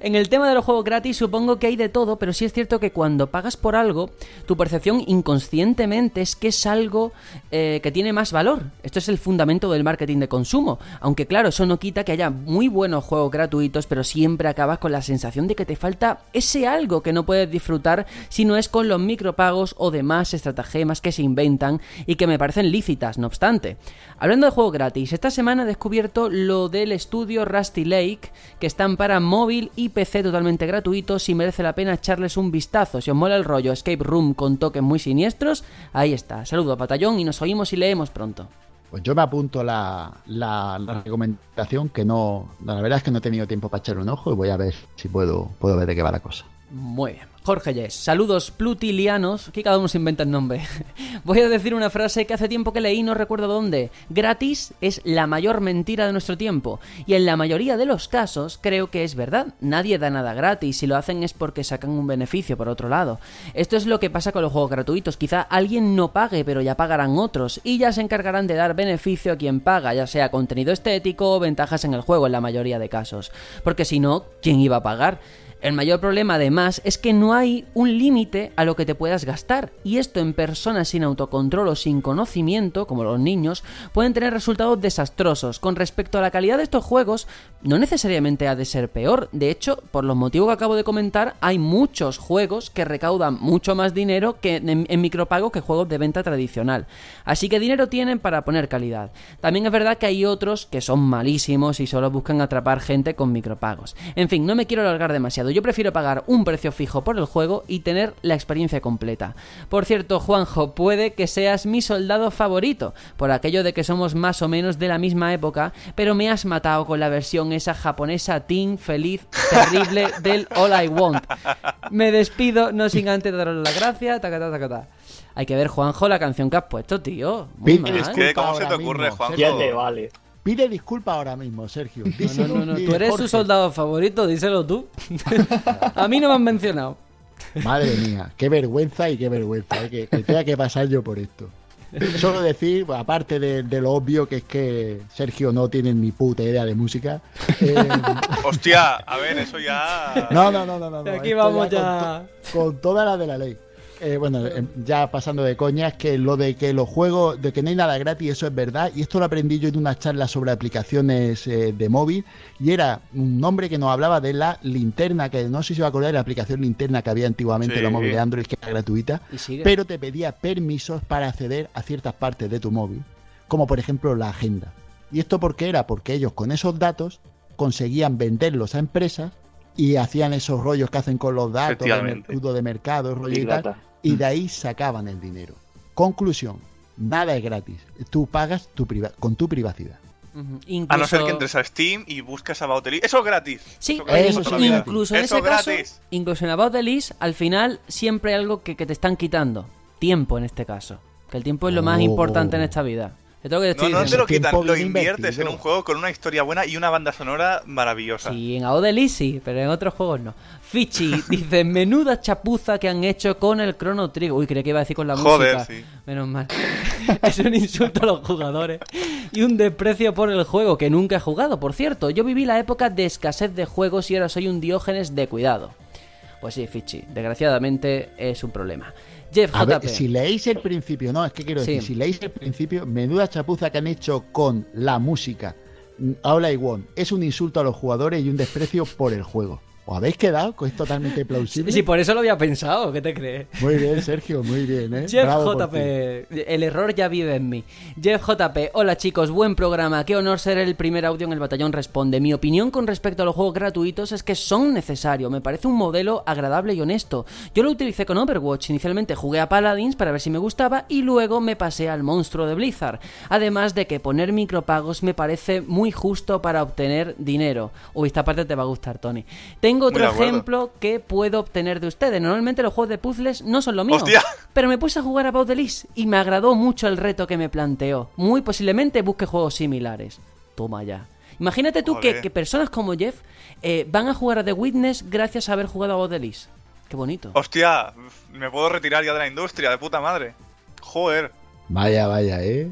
En el tema de los juegos gratis supongo que hay de todo, pero sí es cierto que cuando pagas por algo, tu percepción inconscientemente es que es algo eh, que tiene más valor. Esto es el fundamento del marketing de consumo. Aunque claro, eso no quita que haya muy buenos juegos gratuitos, pero siempre acabas con la sensación de que te falta ese algo que no puedes disfrutar si no es con los micropagos o demás estratagemas que se inventan y que me parecen lícitas, no obstante. Hablando de juegos gratis, esta semana he descubierto lo del estudio Rusty Lake, que están para móvil y PC totalmente gratuitos y merece la pena echarles un vistazo. Si os mola el rollo Escape Room con toques muy siniestros, ahí está. Saludos, batallón, y nos oímos y leemos pronto. Pues yo me apunto la, la, la, recomendación que no. La verdad es que no he tenido tiempo para echar un ojo y voy a ver si puedo, puedo ver de qué va la cosa. Muy bien. Jorge Yes, saludos plutilianos, que cada uno se inventa el nombre. (laughs) Voy a decir una frase que hace tiempo que leí, no recuerdo dónde. Gratis es la mayor mentira de nuestro tiempo. Y en la mayoría de los casos creo que es verdad. Nadie da nada gratis, si lo hacen es porque sacan un beneficio por otro lado. Esto es lo que pasa con los juegos gratuitos. Quizá alguien no pague, pero ya pagarán otros. Y ya se encargarán de dar beneficio a quien paga, ya sea contenido estético o ventajas en el juego en la mayoría de casos. Porque si no, ¿quién iba a pagar? El mayor problema además es que no hay un límite a lo que te puedas gastar y esto en personas sin autocontrol o sin conocimiento, como los niños, pueden tener resultados desastrosos. Con respecto a la calidad de estos juegos, no necesariamente ha de ser peor. De hecho, por los motivos que acabo de comentar, hay muchos juegos que recaudan mucho más dinero que en, en micropago que juegos de venta tradicional. Así que dinero tienen para poner calidad. También es verdad que hay otros que son malísimos y solo buscan atrapar gente con micropagos. En fin, no me quiero alargar demasiado. Yo prefiero pagar un precio fijo por el juego y tener la experiencia completa. Por cierto, Juanjo, puede que seas mi soldado favorito, por aquello de que somos más o menos de la misma época, pero me has matado con la versión esa japonesa teen, feliz, terrible (laughs) del All I Want. Me despido, no sin antes daros la gracia, tacata, tacata. Hay que ver, Juanjo, la canción que has puesto, tío. Muy mal. Es que, ¿cómo se te ocurre, Juanjo? Ya te vale. Pide disculpa ahora mismo, Sergio. No, no, no, tú eres su soldado favorito, díselo tú. (laughs) a mí no me han mencionado. Madre mía, qué vergüenza y qué vergüenza, ¿eh? que, que, tenga que pasar yo por esto. Solo decir, aparte de, de, lo obvio, que es que Sergio no tiene ni puta idea de música. Eh... (laughs) Hostia, a ver, eso ya. No, no, no, no. no, no. Aquí vamos ya. Con, con, toda la de la ley. Eh, bueno, ya pasando de coñas, que lo de que los juegos, de que no hay nada gratis, eso es verdad. Y esto lo aprendí yo en una charla sobre aplicaciones eh, de móvil. Y era un hombre que nos hablaba de la linterna, que no sé si os acordáis de la aplicación linterna que había antiguamente sí. en los móviles de Android, que era gratuita. Pero te pedía permisos para acceder a ciertas partes de tu móvil, como por ejemplo la agenda. ¿Y esto por qué era? Porque ellos con esos datos conseguían venderlos a empresas y hacían esos rollos que hacen con los datos, el escudo de mercado, rollo y tal y de ahí sacaban el dinero. Conclusión, nada es gratis. Tú pagas tu con tu privacidad. Uh -huh. Incluso... A no ser que entres a Steam y buscas About the List. Eso es gratis. Sí, eso, gratis. eso sí, incluso en eso ese caso, incluso en About the List, al final siempre hay algo que, que, te están quitando. Tiempo en este caso. Que el tiempo es lo más oh. importante en esta vida. Que decir, no, no te lo quitan, lo inviertes en un juego con una historia buena y una banda sonora maravillosa. Sí, en List sí, pero en otros juegos no. Fichi (laughs) dice, menuda chapuza que han hecho con el Chrono Trigger. Uy, creía que iba a decir con la Joder, música. Sí. Menos mal. (laughs) es un insulto a los jugadores. Y un desprecio por el juego, que nunca he jugado, por cierto. Yo viví la época de escasez de juegos y ahora soy un diógenes de cuidado. Pues sí, Fichi, desgraciadamente es un problema. Jeff a ver, si leéis el principio, no, es que quiero decir, sí. si leéis el principio, menuda chapuza que han hecho con la música. Habla igual, es un insulto a los jugadores y un desprecio por el juego. ¿Os habéis quedado? Es totalmente plausible. Sí, sí, por eso lo había pensado, ¿qué te crees? Muy bien, Sergio, muy bien, ¿eh? Jeff Bravo JP, el error ya vive en mí. Jeff JP, hola chicos, buen programa, qué honor ser el primer audio en el batallón responde. Mi opinión con respecto a los juegos gratuitos es que son necesarios, me parece un modelo agradable y honesto. Yo lo utilicé con Overwatch, inicialmente jugué a Paladins para ver si me gustaba y luego me pasé al monstruo de Blizzard. Además de que poner micropagos me parece muy justo para obtener dinero. Uy, esta parte te va a gustar, Tony. Tengo otro ejemplo que puedo obtener de ustedes. Normalmente los juegos de puzzles no son lo mío. ¡Hostia! Pero me puse a jugar a List y me agradó mucho el reto que me planteó. Muy posiblemente busque juegos similares. Toma ya. Imagínate tú que, que, personas como Jeff eh, van a jugar a The Witness gracias a haber jugado a List. Qué bonito. Hostia, me puedo retirar ya de la industria, de puta madre. Joder. Vaya, vaya, ¿eh?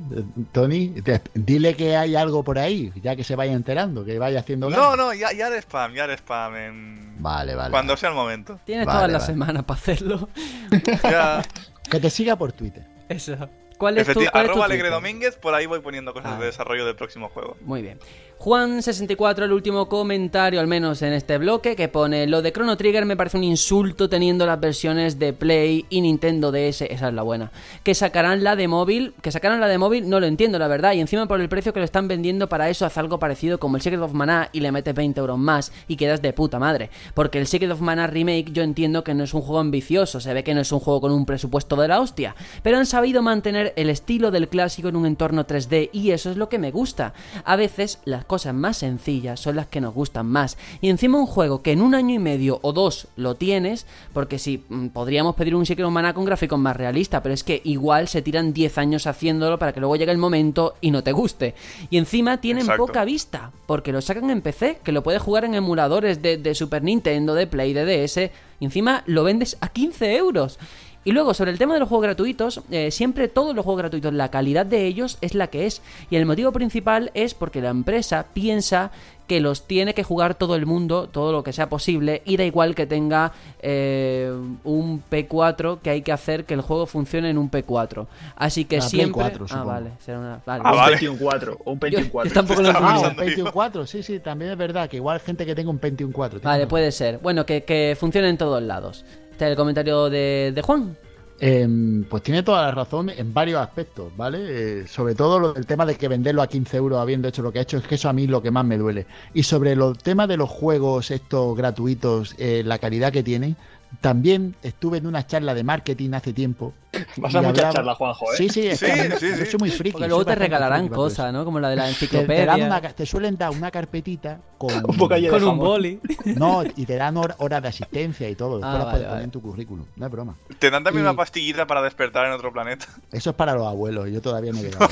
Tony, te- dile que hay algo por ahí, ya que se vaya enterando, que vaya haciendo No, ganas. no, ya, ya haré spam, ya haré spam en... Vale, vale. Cuando sea el momento. Tienes Vale, toda la vale. semana para hacerlo. (laughs) Ya. Que te siga por Twitter. Eso. ¿Cuál es tu, cuál es tu arroba Alegre Twitter? Domínguez, por ahí voy poniendo cosas Ah. de desarrollo del próximo juego. Muy bien. Juan64, el último comentario, al menos en este bloque, que pone: Lo de Chrono Trigger me parece un insulto teniendo las versiones de Play y Nintendo DS, esa es la buena. Que sacarán la de móvil, que sacarán la de móvil, no lo entiendo, la verdad. Y encima por el precio que lo están vendiendo para eso, haz algo parecido como el Secret of Mana y le metes 20 euros más y quedas de puta madre. Porque el Secret of Mana Remake, yo entiendo que no es un juego ambicioso, se ve que no es un juego con un presupuesto de la hostia, pero han sabido mantener el estilo del clásico en un entorno 3D y eso es lo que me gusta. A veces las cosas más sencillas son las que nos gustan más. Y encima un juego que en un año y medio o dos lo tienes, porque si mm, podríamos pedir un Secret of Mana con gráficos más realistas, pero es que igual se tiran 10 años haciéndolo para que luego llegue el momento y no te guste. Y encima tienen Exacto. poca vista, porque lo sacan en PC, que lo puedes jugar en emuladores de, de Super Nintendo, de Play, de DS, y encima lo vendes a 15 euros. Y luego, sobre el tema de los juegos gratuitos, eh, siempre todos los juegos gratuitos, la calidad de ellos es la que es. Y el motivo principal es porque la empresa piensa que los tiene que jugar todo el mundo, todo lo que sea posible, y da igual que tenga eh, un P4 que hay que hacer que el juego funcione en un P4. Así que Ah, Play siempre... 4, ah, vale, será una... vale. Ah, un vale. Pentium 4 o un Pentium Yo- 4. yo tampoco lo Estaba Ah, entiendo. un Pentium yo. 4, sí, sí, también es verdad que igual gente que tenga un Pentium 4. tiene Vale, puede ser. Bueno, que, que funcione en todos lados. Este es el comentario de, Juan. Em, pues tiene toda la razón en varios aspectos, ¿vale? Eh, sobre todo del tema de que venderlo a 15 euros habiendo hecho lo que ha hecho, es que eso a mí es lo que más me duele. Y sobre el tema de los juegos estos gratuitos, eh, la calidad que tienen, también estuve en una charla de marketing hace tiempo. (laughs) Vas a mucha hablaba- charla, Juanjo, ¿eh? Sí, sí, es que Sí, yo soy muy friki. Porque luego te regalarán cosas, ¿no? Como la de la (laughs) Te, te enciclopedia. dan una ca- te suelen dar una carpetita con, (laughs) Un con un boli. no, y te dan hor- horas de asistencia y todo. Después Ah, las vale, puedes poner en tu currículum. No es broma. Te dan también Y- una pastillita para despertar en otro planeta. Eso es para los abuelos, yo todavía no he llegado.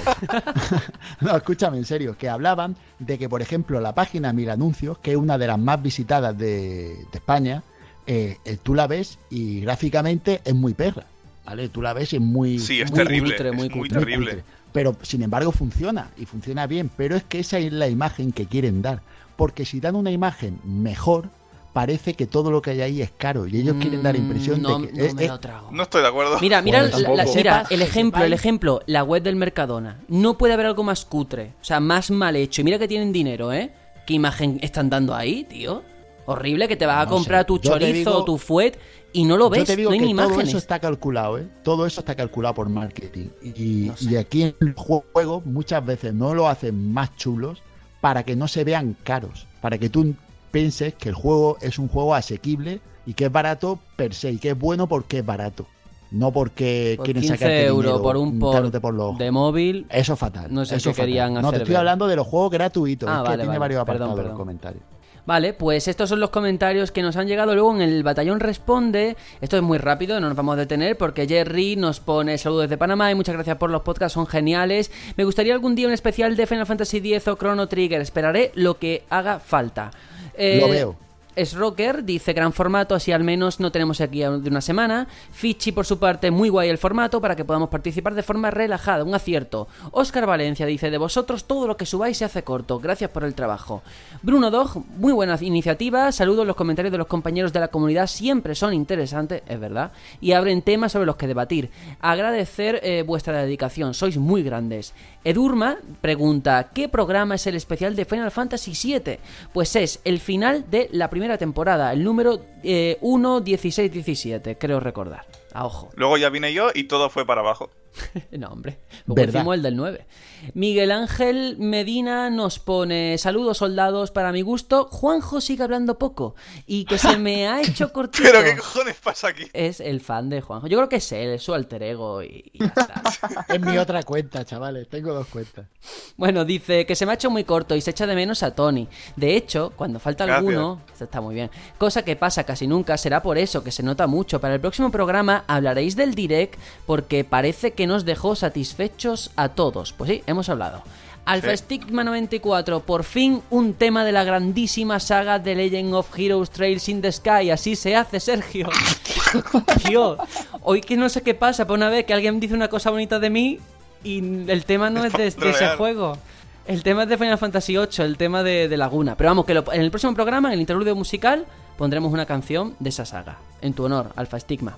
no, escúchame, en serio, que hablaban de que, por ejemplo, la página Mil Anuncios, que es una de las más visitadas de, de España, eh, eh, tú la ves y gráficamente es muy perra, ¿vale? Tú la ves y es muy... Sí, es muy terrible. cutre, muy es muy cutre. terrible. cutre. Pero, sin embargo, funciona y funciona bien. Pero es que esa es la imagen que quieren dar. Porque si dan una imagen mejor, parece que todo lo que hay ahí es caro. Y ellos quieren dar la impresión Mm, no, de que... no es- me es- lo trago. No estoy de acuerdo. Mira, mira, Bueno, la- la- tampoco. mira, el ejemplo, el ejemplo, la web del Mercadona. No puede haber algo más cutre, o sea, más mal hecho. Y mira que tienen dinero, ¿eh? ¿Qué imagen están dando ahí, tío? Horrible que te vas a No comprar sé. tu Yo chorizo digo- o tu fuet y no lo Yo ves, te digo no hay que ni todo imágenes. eso está calculado, ¿eh? Todo eso está calculado por marketing. Y, No sé. y aquí en el juego muchas veces no lo hacen más chulos para que no se vean caros. Para que tú pienses que el juego es un juego asequible y que es barato per se. Y que es bueno porque es barato. No porque Por quieren 15 sacarte euros dinero por un dándote por los de móvil. Eso es fatal. No sé eso qué fatal. querían No, hacer te estoy hablando de los juegos gratuitos. Ah, es que vale, tiene vale. varios Perdón, apartados perdón. los comentarios. Vale, pues estos son los comentarios que nos han llegado luego en el Batallón Responde. Esto es muy rápido, no nos vamos a detener porque Jerry nos pone saludos desde Panamá y muchas gracias por los podcasts, son geniales. Me gustaría algún día un especial de Final Fantasy X o Chrono Trigger. Esperaré lo que haga falta. Eh, Lo veo. Es Rocker, dice gran formato, así al menos no tenemos aquí de una semana. Fichi, por su parte, muy guay el formato para que podamos participar de forma relajada, un acierto. Oscar Valencia dice, de vosotros todo lo que subáis se hace corto, gracias por el trabajo. Bruno Dog, muy buena iniciativa, saludos, los comentarios de los compañeros de la comunidad siempre son interesantes, es verdad, y abren temas sobre los que debatir. Agradecer eh, vuestra dedicación, sois muy grandes. Edurma pregunta, ¿qué programa es el especial de Final Fantasy VII? Pues es el final de la primera temporada, el número eh, 1, 16, 17, creo recordar. A ojo. Luego ya vine yo y todo fue para abajo. (laughs) No, hombre. Luego ¿Verdad? hicimos el del 9. Miguel Ángel Medina nos pone saludos soldados para mi gusto. Juanjo sigue hablando poco y que se me ha (laughs) hecho cortito. Pero qué cojones pasa aquí. Es el fan de Juanjo. Yo creo que es él, es su alter ego y, y ya está. (laughs) Es mi otra cuenta, chavales. Tengo dos cuentas. Bueno, dice que se me ha hecho muy corto y se echa de menos a Tony. De hecho, cuando falta Gracias. alguno, esto está muy bien, cosa que pasa casi nunca, será por eso que se nota mucho. Para el próximo programa hablaréis del direct porque parece que nos dejó satisfechos a todos. Pues sí, hemos hablado. Alpha Sí. Stigma 94, por fin un tema de la grandísima saga de Legend of Heroes Trails in the Sky. Así se hace, Sergio. (laughs) Tío, hoy que no sé qué pasa, por una vez que alguien dice una cosa bonita de mí y el tema no es de, de ese juego. El tema es de Final Fantasy VIII, el tema de, de Laguna. Pero vamos, que lo- en el próximo programa, en el interludio musical, pondremos una canción de esa saga. En tu honor, Alfa Stigma.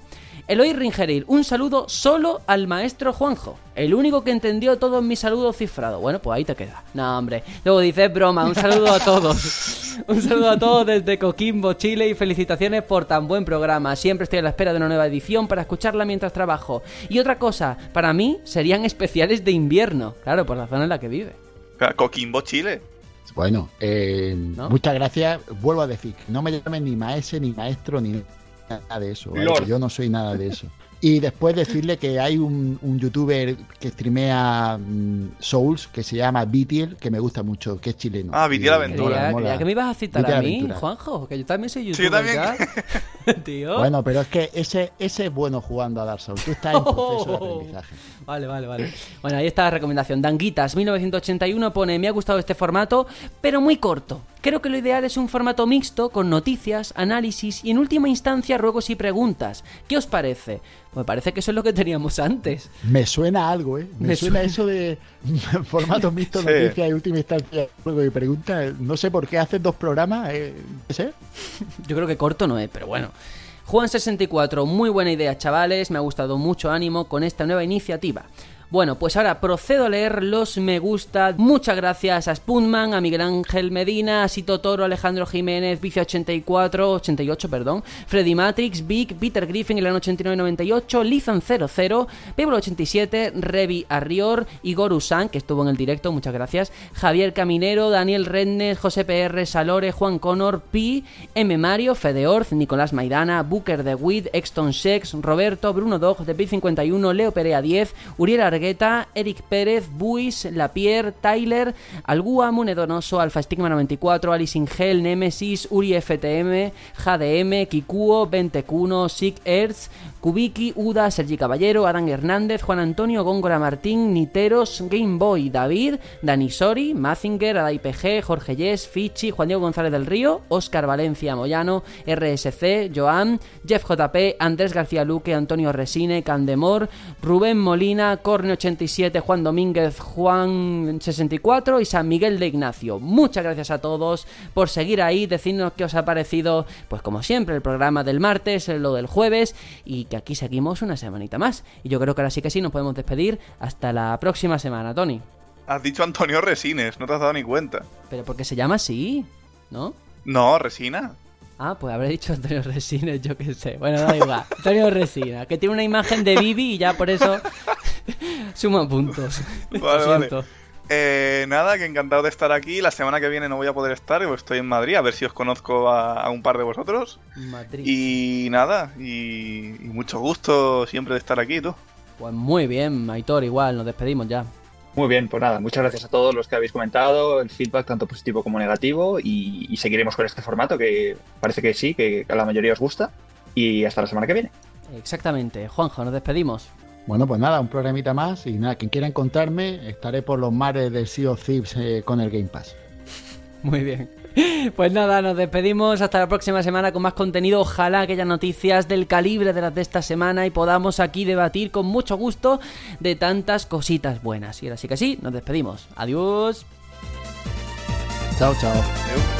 Eloy Ringeril, un saludo solo al maestro Juanjo. El único que entendió todos mis saludos cifrados. Bueno, pues ahí te queda. No, hombre. Luego dices broma. Un saludo a todos. (laughs) un saludo a todos desde Coquimbo, Chile y felicitaciones por tan buen programa. Siempre estoy a la espera de una nueva edición para escucharla mientras trabajo. Y otra cosa, para mí serían especiales de invierno. Claro, por la zona en la que vive. Coquimbo, Chile. Bueno, eh, ¿No? muchas gracias. Vuelvo a decir, no me llamen ni maese, ni maestro, ni de eso. Yo no soy nada de eso. Y después decirle que hay un, un youtuber que streamea mm, Souls que se llama Vitiel, que me gusta mucho, que es chileno. Ah, Vitiel Aventura. mola, Creía, que me ibas a citar Vitiel a mí, Aventura. Juanjo, que yo también soy Sí, youtuber yo también. ya. (laughs) Tío. Bueno, pero es que ese, ese es bueno jugando a Dark Souls. Tú estás en proceso de aprendizaje. Vale, vale, vale. Bueno, ahí está la recomendación. Danguitas 1981 pone, me ha gustado este formato, pero muy corto. Creo que lo ideal es un formato mixto con noticias, análisis y en última instancia ruegos y preguntas. ¿Qué os parece? Pues me parece que eso es lo que teníamos antes. Me suena algo, ¿eh? Me, Me suena suena. eso de (laughs) formato mixto, Sí. noticias y última instancia. Luego y pregunta, no sé por qué haces dos programas, eh, ¿qué sé? Yo creo que corto no es, pero bueno. Juan64, muy buena idea, chavales. Me ha gustado mucho ánimo con esta nueva iniciativa. Bueno, pues ahora procedo a leer los me gusta. Muchas gracias a Spoonman, a Miguel Ángel Medina, a Sito Toro, Alejandro Jiménez, Vice84, 88, perdón, Freddy Matrix, Big, Peter Griffin, Elan 8998, Lizan 00, Pebble 87, Revi Arrior, Igor Usan, que estuvo en el directo, muchas gracias, Javier Caminero, Daniel Rednes, José PR, Salore, Juan Connor, Pi, M. Mario, Fede Orz, Nicolás Maidana, Booker de Wid, Exton Sex, Roberto, Bruno Dog, de 51 Leo Perea 10, Uriel Eric Pérez, Buis, Lapierre, Tyler, Algua, Munedonoso, Alfa Stigma 94, Alice Ingel, Nemesis, Uri FTM, JDM, Kikuo, Ventecuno, Sick Earth, Kubiki, Uda, Sergi Caballero, Adán Hernández, Juan Antonio, Góngora Martín, Niteros, Game Boy, David, Dani Sori, Mazinger, Adai PG, Jorge Yes, Fichi, Juan Diego González del Río, Óscar Valencia Moyano, RSC, Joan, Jeff JP, Andrés García Luque, Antonio Resine, Candemor, Rubén Molina, Corne 87, Juan Domínguez, Juan 64 y San Miguel de Ignacio. Muchas gracias a todos por seguir ahí, decirnos qué os ha parecido, pues como siempre, el programa del martes, lo del jueves y que aquí seguimos una semanita más. Y yo creo que ahora sí que sí nos podemos despedir hasta la próxima semana, Tony. Has dicho Antonio Resines, no te has dado ni cuenta. Pero porque se llama así, ¿no? No, Resina. Ah, pues habré dicho Antonio Resines, yo qué sé. Bueno, da igual. Antonio Resina, que tiene una imagen de Vivi y ya por eso (laughs) suma puntos. Lo vale. Eh, nada, que encantado de estar aquí. La semana que viene no voy a poder estar, porque estoy en Madrid, a ver si os conozco a, a un par de vosotros. Madrid. Y nada, y, y mucho gusto siempre de estar aquí, tú. Pues muy bien, Aitor, igual, nos despedimos ya. Muy bien, pues nada, muchas gracias a todos los que habéis comentado, el feedback tanto positivo como negativo y, y seguiremos con este formato que parece que sí, que a la mayoría os gusta y hasta la semana que viene. Exactamente. Juanjo, nos despedimos. Bueno, pues nada, un programita más y nada, quien quiera encontrarme, estaré por los mares del Sea of Thieves eh, con el Game Pass. (laughs) Muy bien. Pues nada, nos despedimos hasta la próxima semana con más contenido. Ojalá que haya noticias del calibre de las de esta semana y podamos aquí debatir con mucho gusto de tantas cositas buenas. Y ahora sí que sí, nos despedimos. Adiós. Chao, chao.